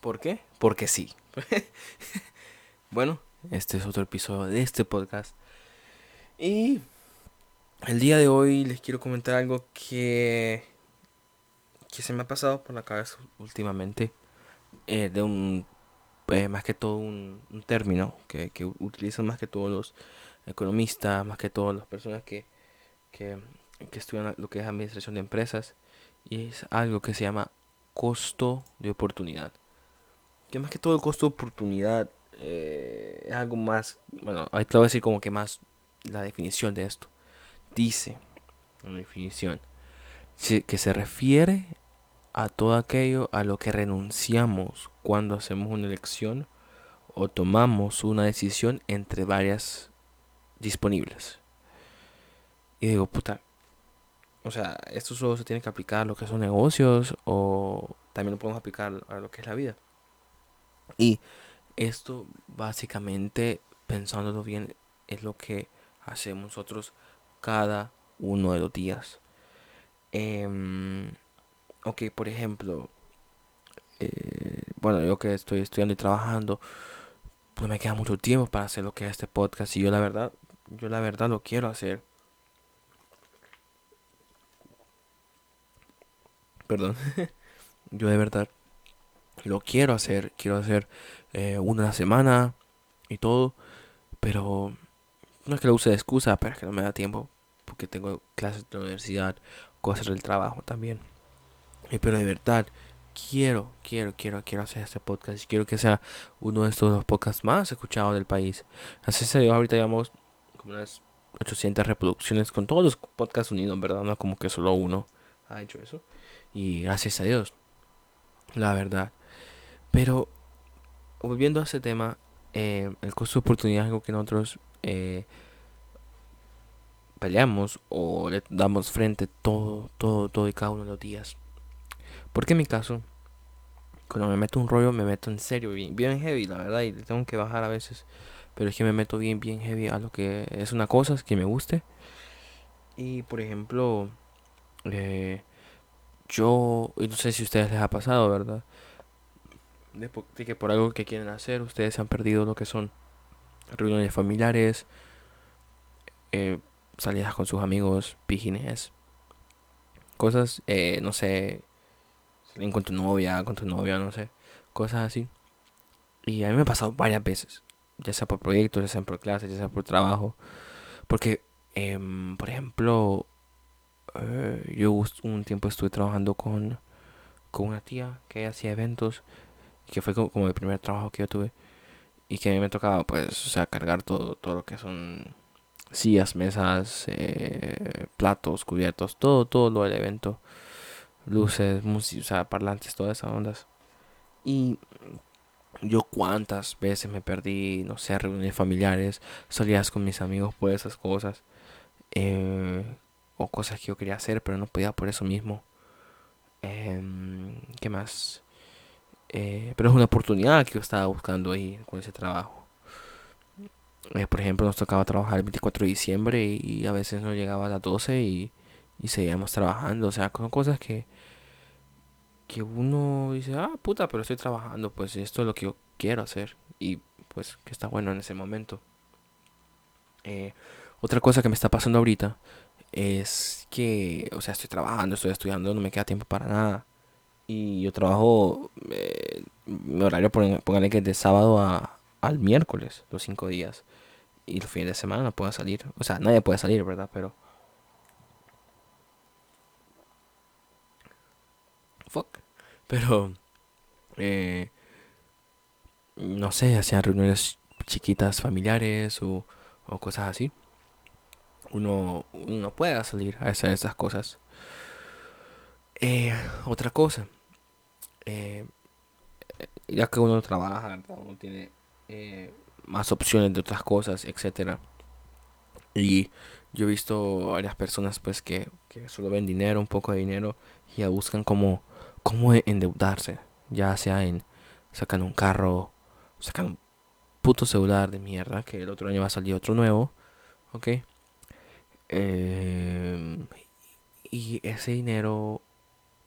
¿Por qué? Porque sí. bueno, este es otro episodio de este podcast. Y el día de hoy les quiero comentar algo que, que se me ha pasado por la cabeza últimamente. Eh, de un, eh, más que todo un, término que, utilizan más que todos los economistas, más que todas las personas que, que estudian lo que es administración de empresas. Y es algo que se llama costo de oportunidad. Que más que todo el costo de oportunidad eh, es algo más, bueno, ahí te voy a decir como que más la definición de esto dice la definición que se refiere a todo aquello a lo que renunciamos cuando hacemos una elección o tomamos una decisión entre varias disponibles. Y digo, puta, o sea, esto solo se tiene que aplicar a lo que son negocios o también lo podemos aplicar a lo que es la vida. Y esto básicamente, pensándolo bien, es lo que hacemos nosotros cada uno de los días. Eh, ok, por ejemplo, eh, bueno, yo que estoy estudiando y trabajando, pues me queda mucho tiempo para hacer lo que es este podcast y yo la verdad, yo la verdad lo quiero hacer. Perdón. yo de verdad lo quiero hacer, quiero hacer eh, una semana y todo, pero no es que lo use de excusa, pero es que no me da tiempo. Porque tengo clases de universidad, cosas del trabajo también. Pero de verdad, quiero, quiero, quiero, quiero hacer este podcast. Quiero que sea uno de estos podcasts más escuchados del país. Así se ahorita llevamos como unas 800 reproducciones con todos los podcasts unidos, ¿verdad? No como que solo uno ha hecho eso. Y gracias a Dios. La verdad. Pero, volviendo a ese tema, eh, el costo de oportunidad es algo que nosotros eh, peleamos o le damos frente todo, todo, todo y cada uno de los días. Porque en mi caso, cuando me meto un rollo, me meto en serio, bien, heavy, la verdad, y tengo que bajar a veces. Pero es que me meto bien, bien heavy a lo que es una cosa que me guste. Y por ejemplo, eh, yo, y no sé si a ustedes les ha pasado, ¿verdad? Que por algo que quieren hacer, ustedes han perdido lo que son reuniones familiares, eh, salidas con sus amigos, pijines, cosas, eh, no sé, salir con tu novia, con tu novia, no sé, cosas así. Y a mí me ha pasado varias veces, ya sea por proyectos, ya sea por clases, ya sea por trabajo, porque, em, por ejemplo, eh, yo un tiempo estuve trabajando con, con una tía que hacía eventos, que fue como, el primer trabajo que yo tuve y que a mí me tocaba pues o sea cargar todo todo lo que son sillas mesas eh, platos cubiertos todo todo lo del evento luces música o sea parlantes todas esas ondas. Y yo cuántas veces me perdí no sé reuniones familiares salías con mis amigos por esas cosas eh, o cosas que yo quería hacer pero no podía por eso mismo. Eh, qué más eh, pero es una oportunidad que yo estaba buscando ahí con ese trabajo. Eh, por ejemplo, nos tocaba trabajar el 24 de diciembre y, a veces no llegaba a las 12 y, y seguíamos trabajando. O sea, son cosas que, que uno dice, ah, puta, pero estoy trabajando, pues esto es lo que yo quiero hacer. Y pues que está bueno en ese momento. Eh, otra cosa que me está pasando ahorita es que, o sea, estoy trabajando, estoy estudiando, no me queda tiempo para nada y yo trabajo eh, mi horario póngale que es de sábado a, al miércoles los cinco días. Y los fines de semana no puedo salir. O sea nadie puede salir verdad pero fuck. Pero eh, no sé hacían reuniones chiquitas familiares o, o cosas así. Uno, uno puede salir a hacer esas cosas. Eh, otra cosa eh, ya que uno trabaja, uno tiene eh, más opciones de otras cosas, etcétera. Y yo he visto varias personas pues que, que solo ven dinero, un poco de dinero, y ya buscan como, como endeudarse, ya sea en sacan un carro, sacan un puto celular de mierda, que el otro año va a salir otro nuevo, ok. Eh, y ese dinero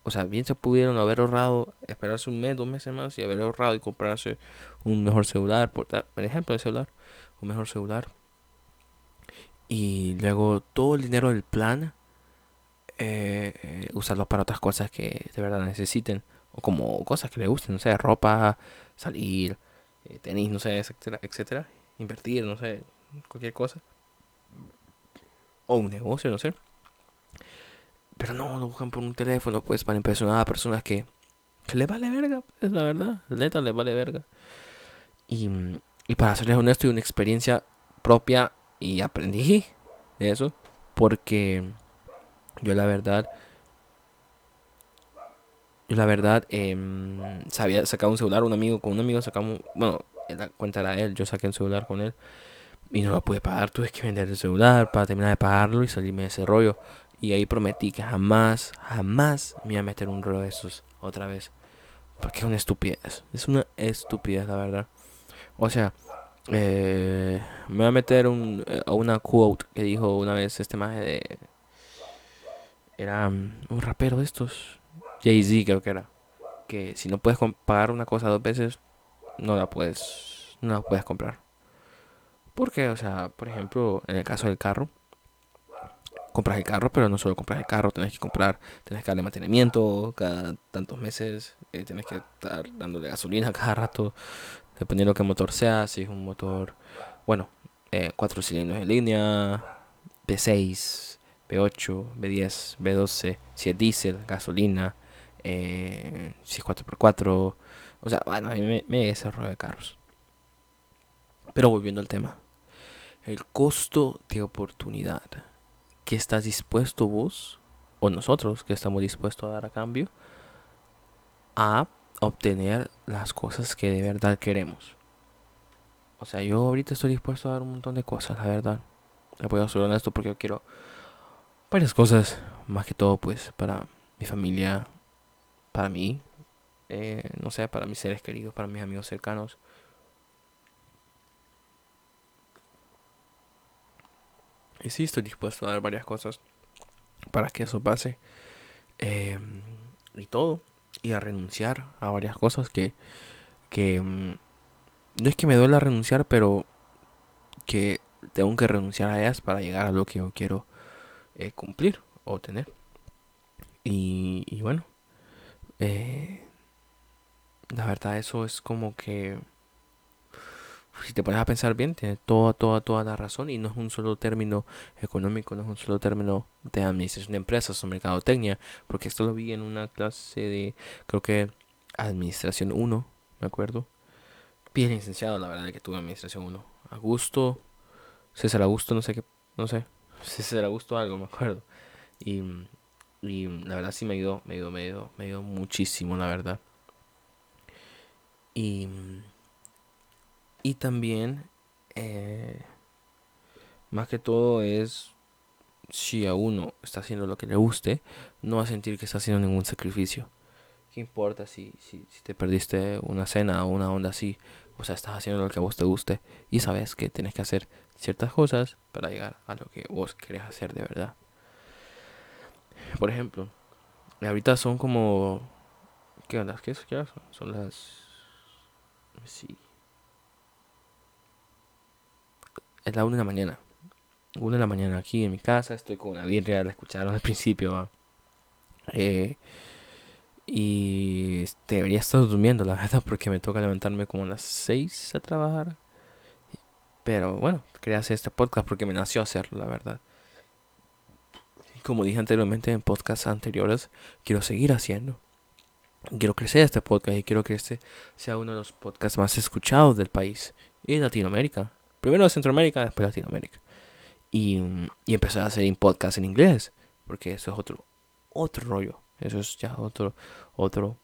o sea, bien se pudieron haber ahorrado, esperarse un mes, dos meses más y haber ahorrado y comprarse un mejor celular, por, por ejemplo, el celular, un mejor celular. Y luego todo el dinero del plan, eh, eh, usarlo para otras cosas que de verdad necesiten, o como cosas que le gusten, no sé, ropa, salir, eh, tenis, no sé, etcétera, etcétera, invertir, no sé, cualquier cosa. O un negocio, no sé. Pero no, lo buscan por un teléfono, pues, para impresionar a personas que, que le vale verga, es la verdad, neta le vale verga. Y, y para serles honesto, y una experiencia propia y aprendí eso, porque yo la verdad, yo la verdad, eh, sabía sacar un celular, un amigo, con un amigo sacamos, bueno, la cuenta era él, yo saqué un celular con él y no lo pude pagar, tuve que vender el celular para terminar de pagarlo y salirme de ese rollo. Y ahí prometí que jamás, jamás me iba a meter un rollo de esos otra vez. Porque es una estupidez. Es una estupidez, la verdad. O sea, eh, me voy a meter un, a una quote que dijo una vez este maje de. Era um, un rapero de estos. Jay-Z, creo que era. Que si no puedes pagar una cosa dos veces, no la puedes. No la puedes comprar. Porque, o sea, por ejemplo, en el caso del carro compras el carro, pero no solo compras el carro, tenés que comprar, tenés que darle mantenimiento cada tantos meses, eh, tienes que estar dándole gasolina cada rato, dependiendo de qué motor sea, si es un motor, bueno, eh, cuatro cilindros en línea, B6, B8, B10, B12, si es diésel, gasolina, eh, si es 4x4, o sea, bueno, a mí me, me ese rollo de carros. Pero volviendo al tema, el costo de oportunidad ¿qué estás dispuesto vos o nosotros que estamos dispuestos a dar a cambio a obtener las cosas que de verdad queremos? O sea, yo ahorita estoy dispuesto a dar un montón de cosas, la verdad. Le voy a ser honesto porque yo quiero varias cosas, más que todo pues para mi familia, para mí, eh, no sé, para mis seres queridos, para mis amigos cercanos. Y sí, estoy dispuesto a dar varias cosas para que eso pase. Em, y todo. Y a renunciar a varias cosas que, que mm, no es que me duela renunciar, pero que tengo que renunciar a ellas para llegar a lo que yo quiero eh, cumplir o tener. Y, y bueno, eh, la verdad eso es como que si te pones a pensar bien, tiene toda, toda, toda la razón y no es un solo término económico, no es un solo término de administración de empresas o mercadotecnia, porque esto lo vi en una clase de, creo que, administración 1, me acuerdo. Bien licenciado, la verdad, que tuve administración 1. Augusto, César Augusto, no sé qué, no sé, César Augusto algo, me acuerdo. Y, y la verdad sí me ayudó, me ayudó, me ayudó, me ayudó muchísimo, la verdad. Y y también, eh, más que todo es, si a uno está haciendo lo que le guste, no va a sentir que está haciendo ningún sacrificio. ¿Qué importa si, si, si te perdiste una cena o una onda así? O sea, estás haciendo lo que a vos te guste y sabes que tienes que hacer ciertas cosas para llegar a lo que vos querés hacer de verdad. Por ejemplo, ahorita son como... ¿Qué onda? ¿Qué, son? Son las... Sí, es la una de la mañana. Una de la mañana aquí en mi casa, estoy con una birria, la escucharon al principio. Eh, y este, debería estar durmiendo, la verdad, porque me toca levantarme como a las 6 a trabajar. Pero bueno, quería hacer este podcast porque me nació hacerlo, la verdad. como dije anteriormente en podcasts anteriores, quiero seguir haciendo. Quiero crecer este podcast y quiero que este sea uno de los podcasts más escuchados del país y de Latinoamérica. Primero Centroamérica, después Latinoamérica. Y, y empecé a hacer podcast en inglés. Porque eso es otro, otro rollo. Eso es ya otro, otro,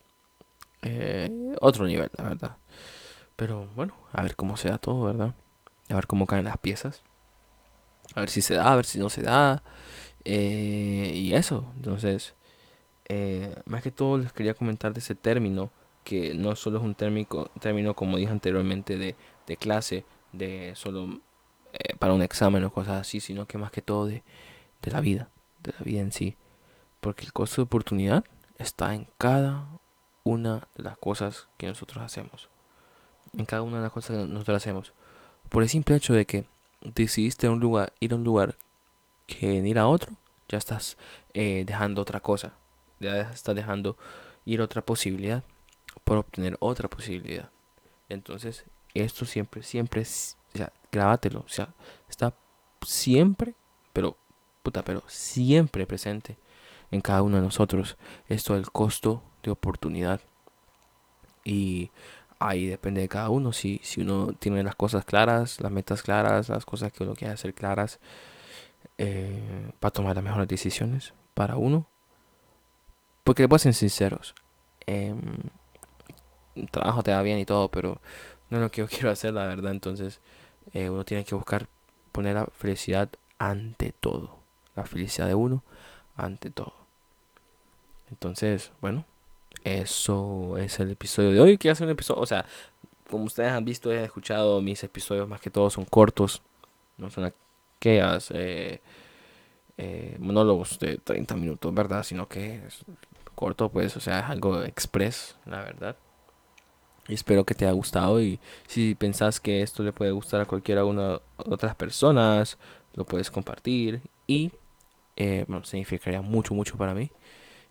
eh, otro nivel, la verdad. Pero bueno, a ver cómo se da todo, ¿verdad? A ver cómo caen las piezas. A ver si se da, a ver si no se da. Eh, y eso, entonces, eh, más que todo les quería comentar de ese término, que no solo es un término, término como dije anteriormente, de, de clase, de solo eh, para un examen o cosas así, sino que más que todo de, de la vida, de la vida en sí. Porque el costo de oportunidad está en cada una de las cosas que nosotros hacemos. En cada una de las cosas que nosotros hacemos. Por el simple hecho de que decidiste un lugar, ir a un lugar que ir a otro, ya estás eh, dejando otra cosa. Ya estás dejando ir otra posibilidad por obtener otra posibilidad. Entonces, esto siempre, siempre, o sea, grábatelo. O sea, está siempre, pero, puta, pero siempre presente en cada uno de nosotros. Esto el costo de oportunidad. Y ahí depende de cada uno. Si, si uno tiene las cosas claras, las metas claras, las cosas que uno quiere hacer claras, eh, para tomar las mejores decisiones para uno. Porque les voy a ser sinceros. Em, el trabajo te va bien y todo, pero no es lo que yo quiero hacer, la verdad. Entonces, eh, uno tiene que buscar poner la felicidad ante todo. La felicidad de uno ante todo. Entonces, bueno, eso es el episodio de hoy. Quiero hacer un episodio, o sea, como ustedes han visto y han escuchado, mis episodios más que todo son cortos. No son aquellas eh, eh, monólogos de 30 minutos, ¿verdad? Sino que es corto, pues, o sea, es algo express, la verdad. Espero que te haya gustado y si pensás que esto le puede gustar a cualquiera una de otras personas, lo puedes compartir y eh, bueno, significaría mucho, mucho para mí.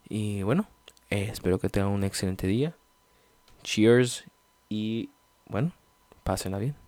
Y bueno, eh, espero que tengan un excelente día. Cheers y bueno, pásenla bien.